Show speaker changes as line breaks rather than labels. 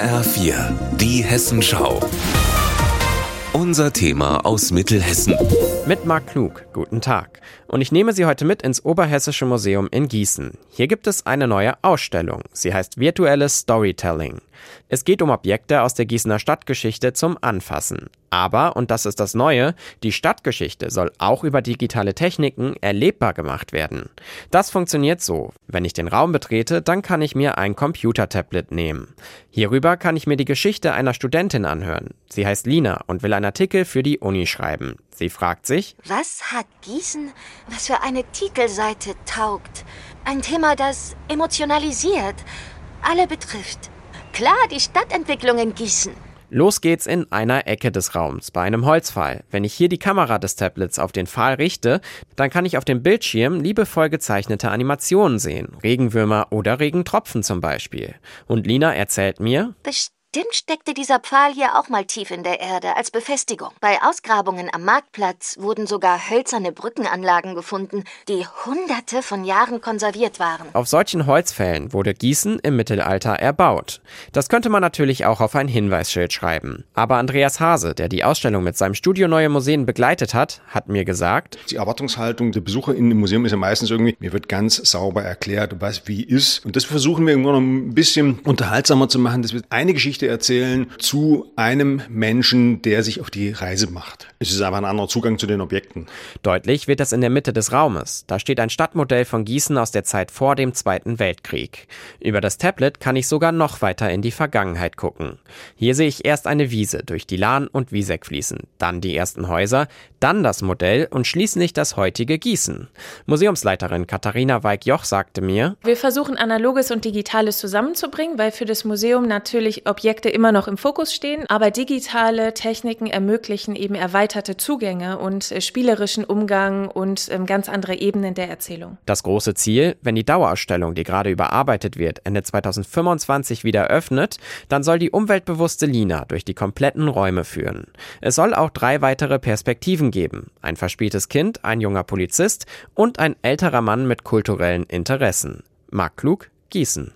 HR4, die Hessenschau. Unser Thema aus Mittelhessen.
Mit Marc Klug, guten Tag. Und ich nehme Sie heute mit ins Oberhessische Museum in Gießen. Hier gibt es eine neue Ausstellung. Sie heißt Virtuelles Storytelling. Es geht um Objekte aus der Gießener Stadtgeschichte zum Anfassen. Aber, und das ist das Neue, die Stadtgeschichte soll auch über digitale Techniken erlebbar gemacht werden. Das funktioniert so. Wenn ich den Raum betrete, dann kann ich mir ein Computertablet nehmen. Hierüber kann ich mir die Geschichte einer Studentin anhören. Sie heißt Lina und will einen Artikel für die Uni schreiben. Sie fragt sich,
was hat Gießen, was für eine Titelseite taugt? Ein Thema, das emotionalisiert, alle betrifft. Klar, die Stadtentwicklung in Gießen.
Los geht's in einer Ecke des Raums, bei einem Holzpfahl. Wenn ich hier die Kamera des Tablets auf den Pfahl richte, dann kann ich auf dem Bildschirm liebevoll gezeichnete Animationen sehen. Regenwürmer oder Regentropfen zum Beispiel. Und Lina erzählt mir,
Bestimmt Bestimmt steckte dieser Pfahl hier auch mal tief in der Erde als Befestigung. Bei Ausgrabungen am Marktplatz wurden sogar hölzerne Brückenanlagen gefunden, die hunderte von Jahren konserviert waren.
Auf solchen Holzfällen wurde Gießen im Mittelalter erbaut. Das könnte man natürlich auch auf ein Hinweisschild schreiben. Aber Andreas Hase, der die Ausstellung mit seinem Studio Neue Museen begleitet hat, hat mir gesagt,
die Erwartungshaltung der Besucher in dem Museum ist ja meistens irgendwie, mir wird ganz sauber erklärt, was wie ist. Und das versuchen wir irgendwann noch ein bisschen unterhaltsamer zu machen, dass wir eine Geschichte Geschichte erzählen zu einem Menschen, der sich auf die Reise macht. Es ist einfach ein anderer Zugang zu den Objekten.
Deutlich wird das in der Mitte des Raumes. Da steht ein Stadtmodell von Gießen aus der Zeit vor dem Zweiten Weltkrieg. Über das Tablet kann ich sogar noch weiter in die Vergangenheit gucken. Hier sehe ich erst eine Wiese, durch die Lahn und Wieseck fließen, dann die ersten Häuser, dann das Modell und schließlich das heutige Gießen. Museumsleiterin Katharina Weig-Joch sagte mir,
Wir versuchen Analoges und Digitales zusammenzubringen, weil für das Museum natürlich Objekte Objekte immer noch im Fokus stehen, aber digitale Techniken ermöglichen eben erweiterte Zugänge und äh, spielerischen Umgang und ähm, ganz andere Ebenen der Erzählung.
Das große Ziel, wenn die Dauerausstellung, die gerade überarbeitet wird, Ende 2025 wieder öffnet, dann soll die umweltbewusste Lina durch die kompletten Räume führen. Es soll auch drei weitere Perspektiven geben. Ein verspieltes Kind, ein junger Polizist und ein älterer Mann mit kulturellen Interessen. Marc Klug, Gießen.